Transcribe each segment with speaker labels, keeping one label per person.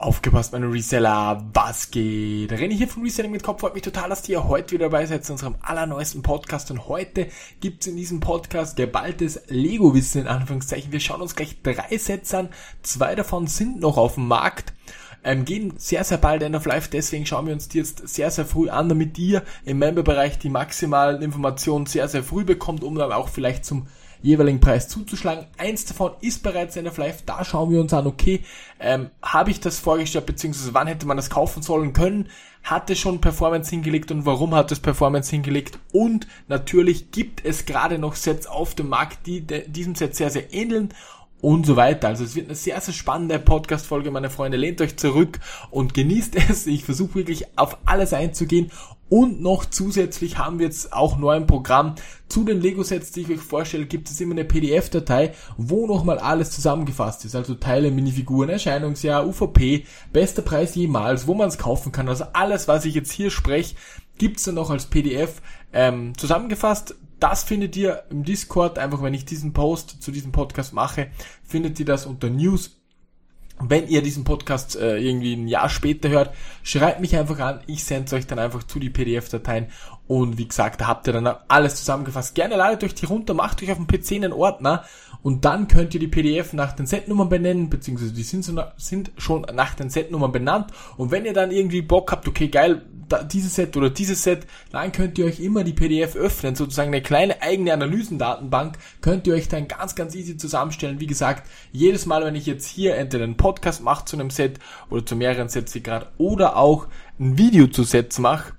Speaker 1: Aufgepasst, meine Reseller, was geht? René hier von Reselling mit Kopf. Freut mich total, dass ihr heute wieder dabei seid zu unserem allerneuesten Podcast. Und heute gibt's in diesem Podcast geballtes Lego-Wissen in Anführungszeichen. Wir schauen uns gleich drei Sets an. Zwei davon sind noch auf dem Markt. Ähm, gehen sehr, sehr bald End of Life, deswegen schauen wir uns die jetzt sehr, sehr früh an, damit ihr im Memberbereich die maximalen Informationen sehr, sehr früh bekommt, um dann auch vielleicht zum jeweiligen Preis zuzuschlagen. Eins davon ist bereits End of Life. Da schauen wir uns an, okay, ähm, habe ich das vorgestellt, beziehungsweise wann hätte man das kaufen sollen können? Hat es schon Performance hingelegt und warum hat es Performance hingelegt? Und natürlich gibt es gerade noch Sets auf dem Markt, die diesem Set sehr, sehr ähneln und so weiter. Also es wird eine sehr, sehr spannende Podcast-Folge, meine Freunde. Lehnt euch zurück und genießt es. Ich versuche wirklich auf alles einzugehen und noch zusätzlich haben wir jetzt auch neu im Programm zu den Lego-Sets, die ich euch vorstelle, gibt es immer eine PDF-Datei, wo nochmal alles zusammengefasst ist. Also Teile, Minifiguren, Erscheinungsjahr, UVP, bester Preis jemals, wo man es kaufen kann. Also alles, was ich jetzt hier spreche, gibt's dann noch als PDF ähm, zusammengefasst. Das findet ihr im Discord, einfach wenn ich diesen Post zu diesem Podcast mache, findet ihr das unter News wenn ihr diesen Podcast äh, irgendwie ein Jahr später hört, schreibt mich einfach an. Ich sende euch dann einfach zu die PDF-Dateien. Und wie gesagt, da habt ihr dann alles zusammengefasst. Gerne ladet euch die runter, macht euch auf dem PC einen Ordner und dann könnt ihr die PDF nach den Setnummern benennen, beziehungsweise die sind, so, sind schon nach den Setnummern benannt. Und wenn ihr dann irgendwie Bock habt, okay, geil, da, dieses Set oder dieses Set, dann könnt ihr euch immer die PDF öffnen, sozusagen eine kleine eigene Analysendatenbank, könnt ihr euch dann ganz, ganz easy zusammenstellen. Wie gesagt, jedes Mal, wenn ich jetzt hier entweder einen Podcast mache zu einem Set oder zu mehreren Sets wie gerade oder auch ein Video zu Sets mache,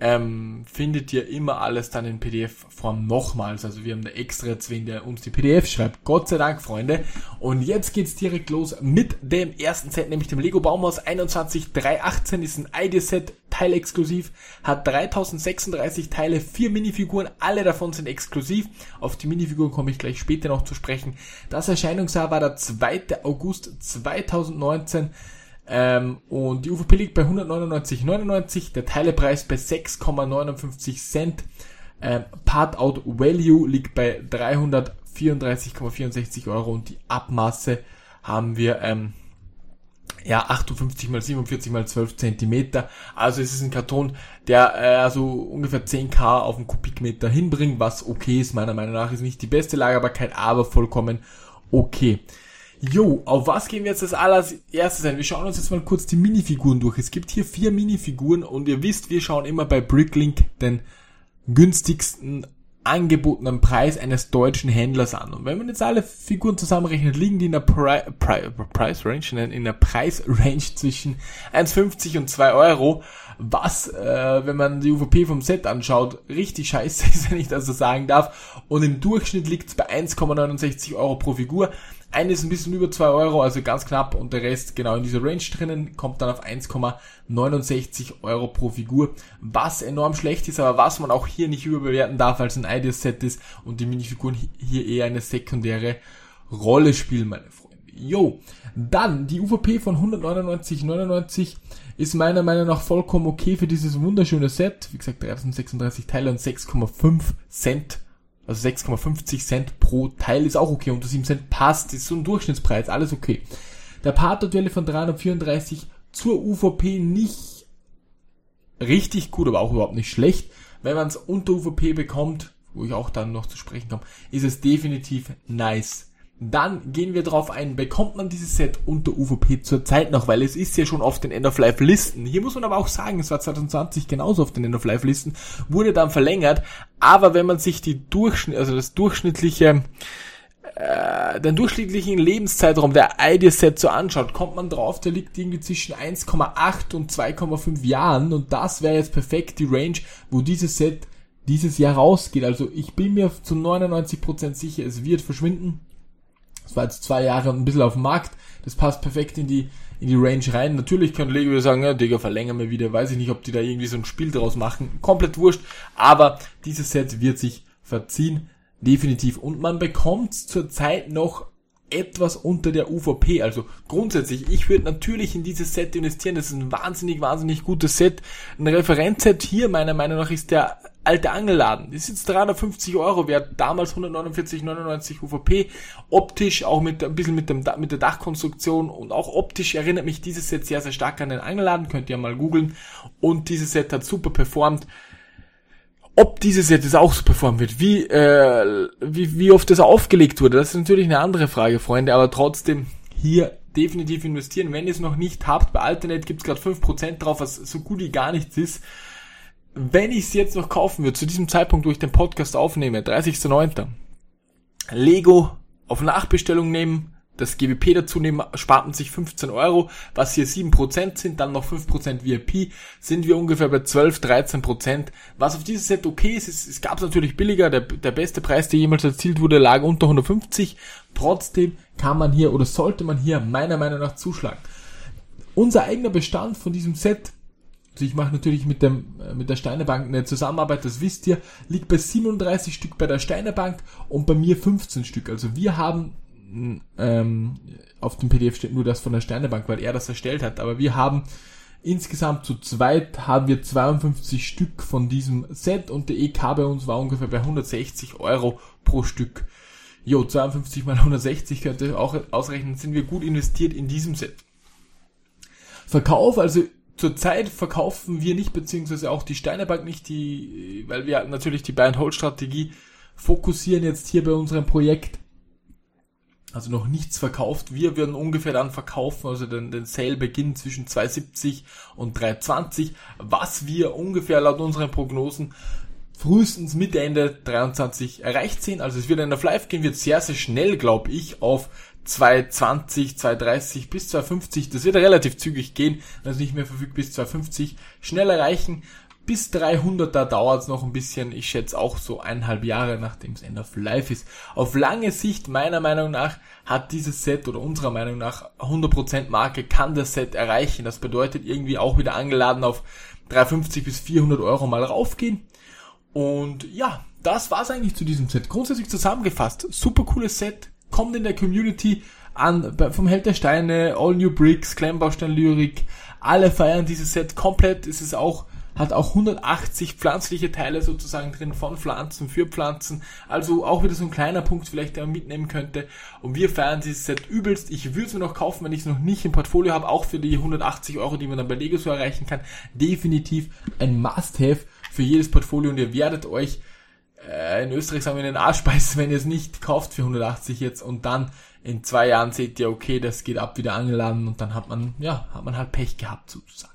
Speaker 1: ähm, findet ihr immer alles dann in PDF-Form nochmals. Also wir haben da extra jetzt wen, der uns die PDF schreibt. Gott sei Dank, Freunde. Und jetzt geht's direkt los mit dem ersten Set, nämlich dem Lego Baumhaus 21318. Ist ein ID-Set, teilexklusiv, hat 3036 Teile, vier Minifiguren, alle davon sind exklusiv. Auf die Minifiguren komme ich gleich später noch zu sprechen. Das Erscheinungsjahr war der 2. August 2019. Ähm, und die UVP liegt bei 199,99, der Teilepreis bei 6,59 Cent. Ähm, Part Out Value liegt bei 334,64 Euro und die Abmaße haben wir ähm, ja 58 mal 47 mal 12 Zentimeter. Also es ist ein Karton, der äh, also ungefähr 10k auf den Kubikmeter hinbringt, was okay ist. Meiner Meinung nach ist nicht die beste Lagerbarkeit, aber vollkommen okay. Jo, auf was gehen wir jetzt als allererstes ein? Wir schauen uns jetzt mal kurz die Minifiguren durch. Es gibt hier vier Minifiguren und ihr wisst, wir schauen immer bei Bricklink den günstigsten angebotenen Preis eines deutschen Händlers an. Und wenn man jetzt alle Figuren zusammenrechnet, liegen die in der Pri Pri Price Range, in der Preisrange zwischen 1,50 und 2 Euro, was, äh, wenn man die UVP vom Set anschaut, richtig scheiße ist, wenn ich das so sagen darf. Und im Durchschnitt liegt es bei 1,69 Euro pro Figur. Eine ist ein bisschen über 2 Euro, also ganz knapp und der Rest genau in dieser Range drinnen, kommt dann auf 1,69 Euro pro Figur, was enorm schlecht ist, aber was man auch hier nicht überbewerten darf, als ein Ideas-Set ist und die Minifiguren hier eher eine sekundäre Rolle spielen, meine Freunde. Jo, dann die UVP von 199,99 ist meiner Meinung nach vollkommen okay für dieses wunderschöne Set. Wie gesagt, 336 Teile und 6,5 Cent also 6,50 Cent pro Teil ist auch okay. Unter 7 Cent passt. Ist so ein Durchschnittspreis. Alles okay. Der Partnerduelle von 334 zur UVP nicht richtig gut, aber auch überhaupt nicht schlecht. Wenn man es unter UVP bekommt, wo ich auch dann noch zu sprechen komme, ist es definitiv nice. Dann gehen wir drauf ein, bekommt man dieses Set unter UVP zurzeit noch, weil es ist ja schon auf den End-of-Life-Listen. Hier muss man aber auch sagen, es war 2020 genauso auf den End-of-Life-Listen, wurde dann verlängert, aber wenn man sich die Durchschnitt, also das durchschnittliche, äh, den durchschnittlichen Lebenszeitraum der ID-Set so anschaut, kommt man drauf, der liegt irgendwie zwischen 1,8 und 2,5 Jahren und das wäre jetzt perfekt die Range, wo dieses Set dieses Jahr rausgeht. Also ich bin mir zu 99% sicher, es wird verschwinden das war jetzt zwei Jahre und ein bisschen auf dem Markt. Das passt perfekt in die, in die Range rein. Natürlich kann Lego sagen, ja, Digga, verlängern wir wieder. Weiß ich nicht, ob die da irgendwie so ein Spiel draus machen. Komplett wurscht. Aber dieses Set wird sich verziehen. Definitiv. Und man bekommt zurzeit noch etwas unter der UVP. Also grundsätzlich, ich würde natürlich in dieses Set investieren. Das ist ein wahnsinnig, wahnsinnig gutes Set. Ein Referenzset hier, meiner Meinung nach, ist der alte Angelladen. Ist jetzt 350 Euro wert, damals 149,99 UVP. Optisch auch mit ein bisschen mit, dem, mit der Dachkonstruktion und auch optisch erinnert mich dieses Set sehr, sehr stark an den Angelladen. Könnt ihr mal googeln. Und dieses Set hat super performt. Ob dieses Set jetzt auch so performen wird, wie, äh, wie, wie oft das aufgelegt wurde, das ist natürlich eine andere Frage, Freunde, aber trotzdem hier definitiv investieren. Wenn ihr es noch nicht habt, bei Alternate gibt es gerade 5% drauf, was so gut wie gar nichts ist. Wenn ich es jetzt noch kaufen würde, zu diesem Zeitpunkt, wo ich den Podcast aufnehme, 30.09. Lego auf Nachbestellung nehmen, das GWP dazu nehmen, spart man sich 15 Euro, was hier 7% sind, dann noch 5% VIP, sind wir ungefähr bei 12, 13%. Was auf dieses Set okay ist, es, es gab es natürlich billiger, der, der beste Preis, der jemals erzielt wurde, lag unter 150. Trotzdem kann man hier oder sollte man hier meiner Meinung nach zuschlagen. Unser eigener Bestand von diesem Set ich mache natürlich mit, dem, äh, mit der Steinebank eine Zusammenarbeit, das wisst ihr, liegt bei 37 Stück bei der Steinebank und bei mir 15 Stück. Also wir haben ähm, auf dem PDF steht nur das von der Sternebank, weil er das erstellt hat. Aber wir haben insgesamt zu zweit haben wir 52 Stück von diesem Set und der EK bei uns war ungefähr bei 160 Euro pro Stück. Jo, 52 mal 160 könnte auch ausrechnen, sind wir gut investiert in diesem Set. Verkauf, also zurzeit verkaufen wir nicht, beziehungsweise auch die Steinebank nicht, die, weil wir natürlich die Buy-and-Hold-Strategie fokussieren jetzt hier bei unserem Projekt also noch nichts verkauft. Wir würden ungefähr dann verkaufen, also den, den Sale beginnt zwischen 2,70 und 3,20, was wir ungefähr laut unseren Prognosen frühestens Mitte Ende 23 erreicht sehen. Also es wird in der Live gehen, wird sehr, sehr schnell, glaube ich, auf 220, 230 bis 250. Das wird relativ zügig gehen, also nicht mehr verfügt bis 250. Schnell erreichen bis 300, da dauert es noch ein bisschen. Ich schätze auch so eineinhalb Jahre, nachdem es End of Life ist. Auf lange Sicht, meiner Meinung nach, hat dieses Set oder unserer Meinung nach 100% Marke, kann das Set erreichen. Das bedeutet irgendwie auch wieder angeladen auf 350 bis 400 Euro mal raufgehen. Und ja, das war's eigentlich zu diesem Set. Grundsätzlich zusammengefasst, super cooles Set, kommt in der Community an, vom Held der Steine, All New Bricks, Klemmbaustein Lyrik, alle feiern dieses Set komplett. Es ist auch hat auch 180 pflanzliche Teile sozusagen drin von Pflanzen für Pflanzen. Also auch wieder so ein kleiner Punkt vielleicht, der man mitnehmen könnte. Und wir feiern dieses Set übelst. Ich würde es mir noch kaufen, wenn ich es noch nicht im Portfolio habe, auch für die 180 Euro, die man dann bei Lego so erreichen kann. Definitiv ein Must-Have für jedes Portfolio und ihr werdet euch äh, in Österreich sagen wir in den Arsch beißen, wenn ihr es nicht kauft für 180 jetzt und dann in zwei Jahren seht ihr, okay, das geht ab wieder angeladen und dann hat man, ja, hat man halt Pech gehabt sozusagen.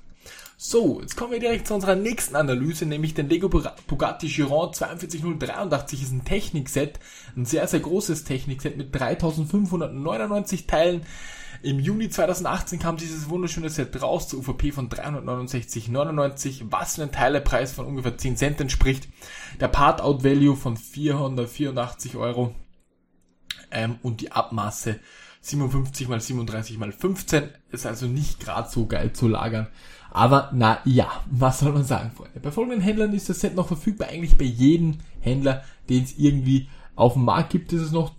Speaker 1: So, jetzt kommen wir direkt zu unserer nächsten Analyse, nämlich den Lego Bugatti Chiron 42083 ist ein Technikset, ein sehr, sehr großes Technikset mit 3599 Teilen. Im Juni 2018 kam dieses wunderschöne Set raus zur UVP von 369,99, was einen Teilepreis von ungefähr 10 Cent entspricht. Der Part-Out-Value von 484 Euro ähm, und die Abmaße 57 mal 37 mal 15 ist also nicht gerade so geil zu lagern. Aber na ja, was soll man sagen, Freunde? Bei folgenden Händlern ist das Set noch verfügbar. Eigentlich bei jedem Händler, den es irgendwie auf dem Markt gibt, ist es noch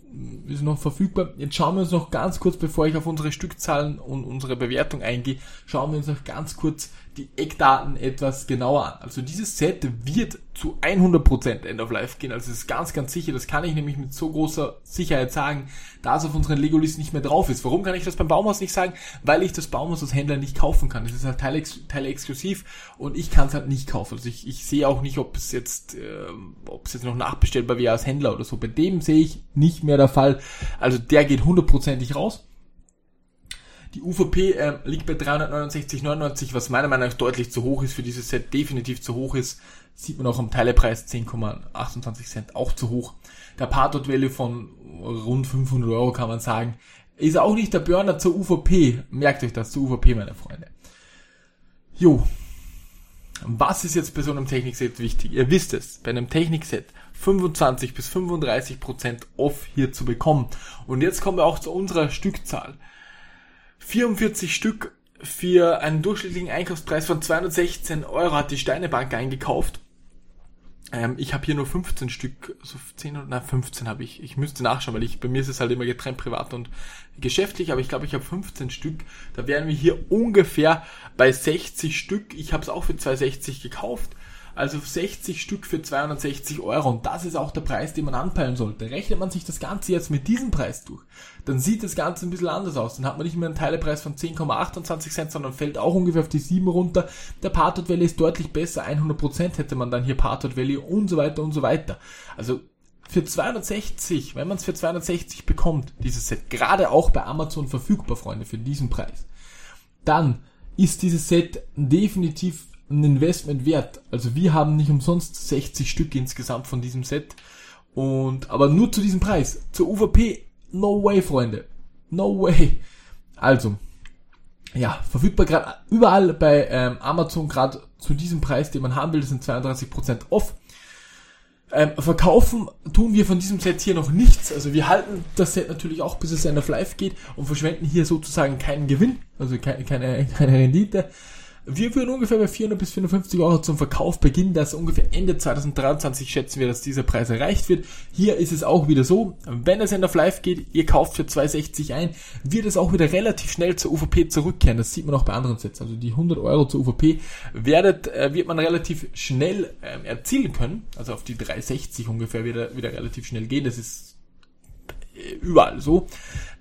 Speaker 1: ist noch verfügbar. Jetzt schauen wir uns noch ganz kurz, bevor ich auf unsere Stückzahlen und unsere Bewertung eingehe, schauen wir uns noch ganz kurz die Eckdaten etwas genauer an. Also dieses Set wird zu 100% End of Life gehen. Also es ist ganz, ganz sicher. Das kann ich nämlich mit so großer Sicherheit sagen, da es auf unseren Lego-Listen nicht mehr drauf ist. Warum kann ich das beim Baumhaus nicht sagen? Weil ich das Baumhaus als Händler nicht kaufen kann. Es ist halt Teile, Teile und ich kann es halt nicht kaufen. Also ich, ich sehe auch nicht, ob es jetzt, äh, ob es jetzt noch nachbestellbar wäre als Händler oder so. Bei dem sehe ich nicht mehr der Fall. Also der geht hundertprozentig raus. Die UVP äh, liegt bei 369,99, was meiner Meinung nach deutlich zu hoch ist für dieses Set, definitiv zu hoch ist. Sieht man auch am Teilepreis 10,28 Cent, auch zu hoch. Der Part Value von rund 500 Euro kann man sagen, ist auch nicht der Burner zur UVP. Merkt euch das, zur UVP, meine Freunde. Jo. Was ist jetzt bei so einem Technikset wichtig? Ihr wisst es, bei einem Technikset 25 bis 35 Prozent off hier zu bekommen. Und jetzt kommen wir auch zu unserer Stückzahl. 44 Stück für einen durchschnittlichen Einkaufspreis von 216 Euro hat die Steinebank eingekauft. Ähm, ich habe hier nur 15 Stück, so 10 oder na 15 habe ich. Ich müsste nachschauen, weil ich bei mir ist es halt immer getrennt privat und geschäftlich, aber ich glaube, ich habe 15 Stück. Da wären wir hier ungefähr bei 60 Stück. Ich habe es auch für 260 gekauft. Also 60 Stück für 260 Euro. Und das ist auch der Preis, den man anpeilen sollte. Rechnet man sich das Ganze jetzt mit diesem Preis durch, dann sieht das Ganze ein bisschen anders aus. Dann hat man nicht mehr einen Teilepreis von 10,28 Cent, sondern fällt auch ungefähr auf die 7 runter. Der Partout Valley ist deutlich besser. 100% hätte man dann hier Partout Valley und so weiter und so weiter. Also für 260, wenn man es für 260 bekommt, dieses Set, gerade auch bei Amazon verfügbar, Freunde, für diesen Preis, dann ist dieses Set definitiv ein Investment wert. Also wir haben nicht umsonst 60 Stück insgesamt von diesem Set. Und, aber nur zu diesem Preis. Zur UVP, no way, Freunde. No way. Also, ja, verfügbar gerade überall bei ähm, Amazon, gerade zu diesem Preis, den man haben will, das sind 32% off. Ähm, verkaufen tun wir von diesem Set hier noch nichts. Also wir halten das Set natürlich auch, bis es End of Life geht und verschwenden hier sozusagen keinen Gewinn, also keine, keine, keine Rendite. Wir würden ungefähr bei 400 bis 450 Euro zum Verkauf beginnen, dass ungefähr Ende 2023 schätzen wir, dass dieser Preis erreicht wird. Hier ist es auch wieder so, wenn es End of Life geht, ihr kauft für 260 ein, wird es auch wieder relativ schnell zur UVP zurückkehren. Das sieht man auch bei anderen Sets. Also die 100 Euro zur UVP werdet, äh, wird man relativ schnell ähm, erzielen können. Also auf die 360 ungefähr wieder, wieder relativ schnell gehen. Das ist überall so.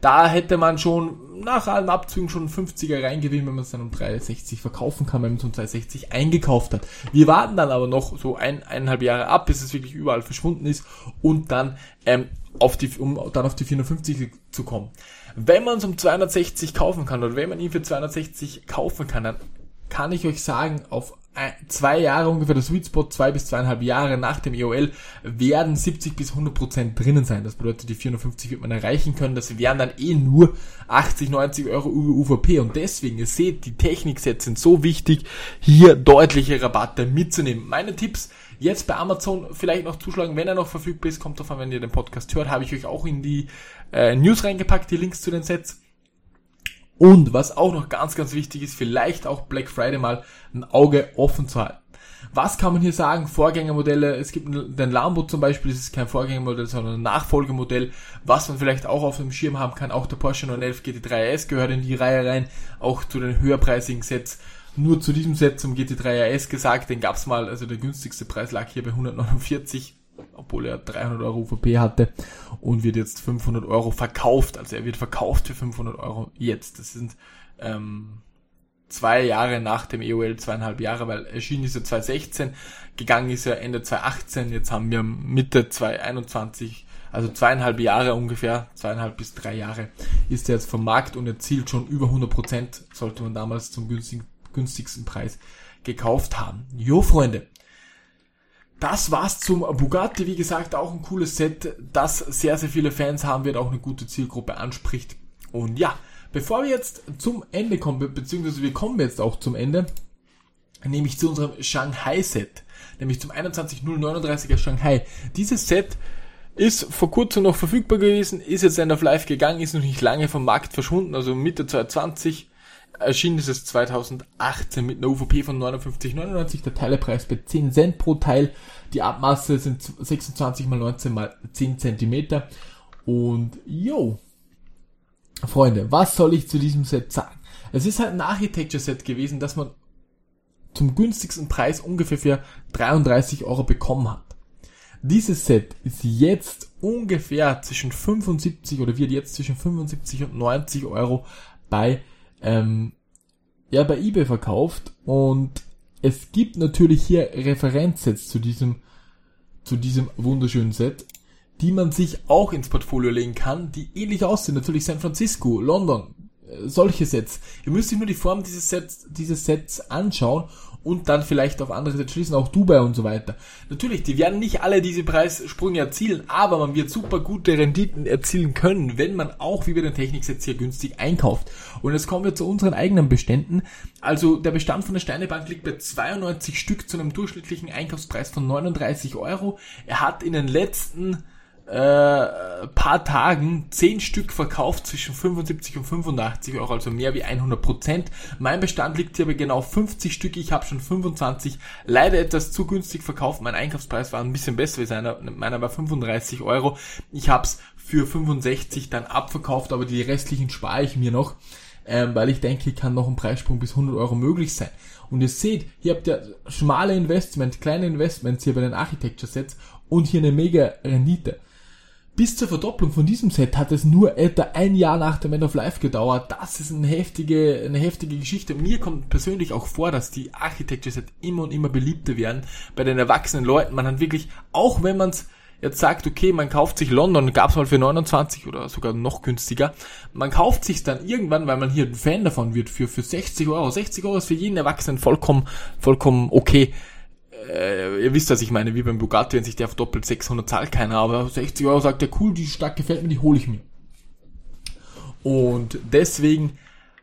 Speaker 1: Da hätte man schon nach allen Abzügen schon 50er reingewinnen, wenn man es dann um 360 verkaufen kann, wenn man es um 260 eingekauft hat. Wir warten dann aber noch so ein, eineinhalb Jahre ab, bis es wirklich überall verschwunden ist und dann ähm, auf die, um dann auf die 450 zu kommen. Wenn man es um 260 kaufen kann oder wenn man ihn für 260 kaufen kann, dann kann ich euch sagen, auf zwei Jahre ungefähr, der Sweet Spot, zwei bis zweieinhalb Jahre nach dem EOL, werden 70 bis 100 Prozent drinnen sein. Das bedeutet, die 450 wird man erreichen können. Das wären dann eh nur 80, 90 Euro über UVP. Und deswegen, ihr seht, die Techniksets sind so wichtig, hier deutliche Rabatte mitzunehmen. Meine Tipps, jetzt bei Amazon vielleicht noch zuschlagen, wenn er noch verfügbar ist, kommt davon, wenn ihr den Podcast hört, habe ich euch auch in die äh, News reingepackt, die Links zu den Sets. Und was auch noch ganz, ganz wichtig ist, vielleicht auch Black Friday mal ein Auge offen zu halten. Was kann man hier sagen? Vorgängermodelle, es gibt den Lambo zum Beispiel, das ist kein Vorgängermodell, sondern ein Nachfolgemodell, was man vielleicht auch auf dem Schirm haben kann. Auch der Porsche 911 GT3 RS gehört in die Reihe rein, auch zu den höherpreisigen Sets. Nur zu diesem Set zum GT3 RS gesagt, den gab's mal, also der günstigste Preis lag hier bei 149 obwohl er 300 Euro UVP hatte und wird jetzt 500 Euro verkauft. Also er wird verkauft für 500 Euro jetzt. Das sind ähm, zwei Jahre nach dem EOL, zweieinhalb Jahre, weil erschienen ist er 2016, gegangen ist er Ende 2018, jetzt haben wir Mitte 2021, also zweieinhalb Jahre ungefähr, zweieinhalb bis drei Jahre ist er jetzt vom Markt und erzielt schon über 100 Prozent, sollte man damals zum günstigsten Preis gekauft haben. Jo, Freunde, das war's zum Bugatti. Wie gesagt, auch ein cooles Set, das sehr, sehr viele Fans haben wird, auch eine gute Zielgruppe anspricht. Und ja, bevor wir jetzt zum Ende kommen, beziehungsweise wir kommen jetzt auch zum Ende, nämlich zu unserem Shanghai-Set, nämlich zum 21039er Shanghai. Dieses Set ist vor kurzem noch verfügbar gewesen, ist jetzt end of life gegangen, ist noch nicht lange vom Markt verschwunden, also Mitte 2020 Erschienen ist es 2018 mit einer UVP von 59,99, der Teilepreis bei 10 Cent pro Teil. Die Abmaße sind 26 mal 19 mal 10 cm. Und yo, Freunde, was soll ich zu diesem Set sagen? Es ist halt ein Architecture Set gewesen, das man zum günstigsten Preis ungefähr für 33 Euro bekommen hat. Dieses Set ist jetzt ungefähr zwischen 75 oder wird jetzt zwischen 75 und 90 Euro bei ähm, ja, bei eBay verkauft und es gibt natürlich hier Referenzsets zu diesem, zu diesem wunderschönen Set, die man sich auch ins Portfolio legen kann, die ähnlich aussehen. Natürlich San Francisco, London, äh, solche Sets. Ihr müsst euch nur die Form dieses Sets, dieses Sets anschauen und dann vielleicht auf andere Sets schließen, auch Dubai und so weiter. Natürlich, die werden nicht alle diese Preissprünge erzielen, aber man wird super gute Renditen erzielen können, wenn man auch wie bei den Techniksets hier günstig einkauft. Und jetzt kommen wir zu unseren eigenen Beständen. Also der Bestand von der Steinebank liegt bei 92 Stück zu einem durchschnittlichen Einkaufspreis von 39 Euro. Er hat in den letzten äh, paar Tagen 10 Stück verkauft zwischen 75 und 85 Euro, also mehr wie 100 Prozent. Mein Bestand liegt hier bei genau 50 Stück, ich habe schon 25, leider etwas zu günstig verkauft. Mein Einkaufspreis war ein bisschen besser wie seiner, meiner war 35 Euro. Ich habe es für 65 dann abverkauft, aber die restlichen spare ich mir noch. ähm, weil ich denke, kann noch ein Preissprung bis 100 Euro möglich sein. Und ihr seht, hier habt ihr schmale Investment, kleine Investments hier bei den Architecture Sets und hier eine mega Rendite. Bis zur Verdopplung von diesem Set hat es nur etwa ein Jahr nach dem End of Life gedauert. Das ist eine heftige, eine heftige Geschichte. Mir kommt persönlich auch vor, dass die Architecture Set immer und immer beliebter werden bei den erwachsenen Leuten. Man hat wirklich, auch wenn man es jetzt sagt, okay, man kauft sich London, gab's mal für 29 oder sogar noch günstiger. Man kauft sich dann irgendwann, weil man hier ein Fan davon wird, für, für 60 Euro. 60 Euro ist für jeden Erwachsenen vollkommen, vollkommen okay äh, ihr wisst, was ich meine, wie beim Bugatti, wenn sich der verdoppelt, 600 zahlt keiner, aber 60 Euro sagt der, cool, die Stadt gefällt mir, die hole ich mir. Und deswegen,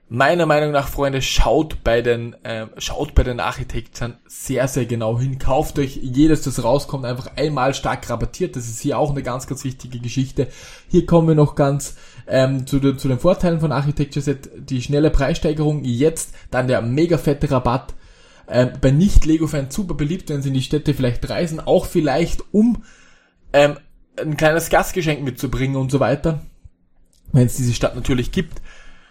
Speaker 1: meiner Meinung nach, Freunde, schaut bei den, äh, schaut bei den Architekten sehr, sehr genau hin. Kauft euch jedes, das rauskommt, einfach einmal stark rabattiert. Das ist hier auch eine ganz, ganz wichtige Geschichte. Hier kommen wir noch ganz ähm, zu, den, zu den Vorteilen von Architecture Set. Die schnelle Preissteigerung jetzt, dann der mega fette Rabatt äh, bei Nicht-Lego-Fans super beliebt, wenn sie in die Städte vielleicht reisen, auch vielleicht um ähm, ein kleines Gastgeschenk mitzubringen und so weiter, wenn es diese Stadt natürlich gibt.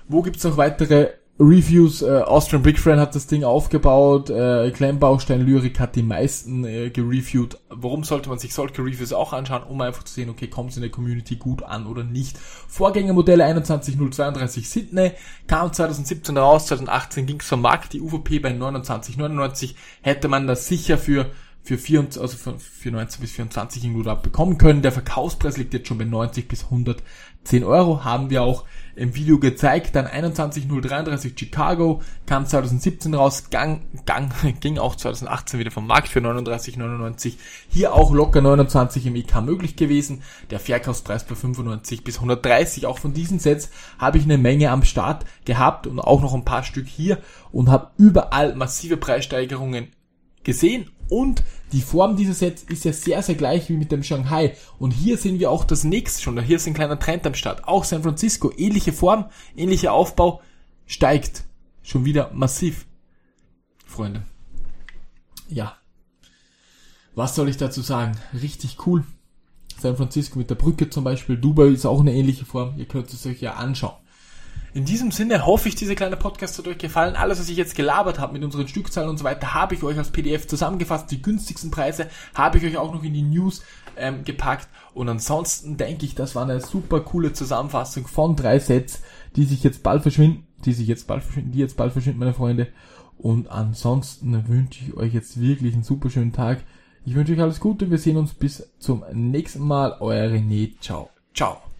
Speaker 1: Wo gibt's noch weitere Reviews, äh, Austrian Brick Friend hat das Ding aufgebaut, äh, Klemmbaustein Lyrik hat die meisten äh, gereviewt. Warum sollte man sich solche Reviews auch anschauen, um einfach zu sehen, okay, kommt es in der Community gut an oder nicht. Vorgängermodelle 21032 Sydney kam 2017 raus, 2018 ging es vom Markt, die UVP bei 29,99 hätte man das sicher für für 24, also für 19 bis 24 irgendwo da bekommen können. Der Verkaufspreis liegt jetzt schon bei 90 bis 110 Euro, haben wir auch im Video gezeigt. Dann 21033 Chicago kam 2017 raus, gang, gang, ging auch 2018 wieder vom Markt für 39,99. Hier auch locker 29 im EK möglich gewesen. Der Verkaufspreis bei 95 bis 130. Auch von diesen Sets habe ich eine Menge am Start gehabt und auch noch ein paar Stück hier und habe überall massive Preissteigerungen gesehen und die Form dieser Sets ist ja sehr, sehr gleich wie mit dem Shanghai. Und hier sehen wir auch das nächste schon. Hier ist ein kleiner Trend am Start. Auch San Francisco, ähnliche Form, ähnlicher Aufbau, steigt schon wieder massiv. Freunde. Ja. Was soll ich dazu sagen? Richtig cool. San Francisco mit der Brücke zum Beispiel. Dubai ist auch eine ähnliche Form. Ihr könnt es euch ja anschauen. In diesem Sinne hoffe ich, diese kleine Podcast hat euch gefallen. Alles, was ich jetzt gelabert habe mit unseren Stückzahlen und so weiter, habe ich euch als PDF zusammengefasst. Die günstigsten Preise habe ich euch auch noch in die News ähm, gepackt. Und ansonsten denke ich, das war eine super coole Zusammenfassung von drei Sets, die sich jetzt bald verschwinden, die sich jetzt bald verschwinden, die jetzt bald verschwinden, meine Freunde. Und ansonsten wünsche ich euch jetzt wirklich einen super schönen Tag. Ich wünsche euch alles Gute. Wir sehen uns bis zum nächsten Mal. Euer René. Ciao. Ciao.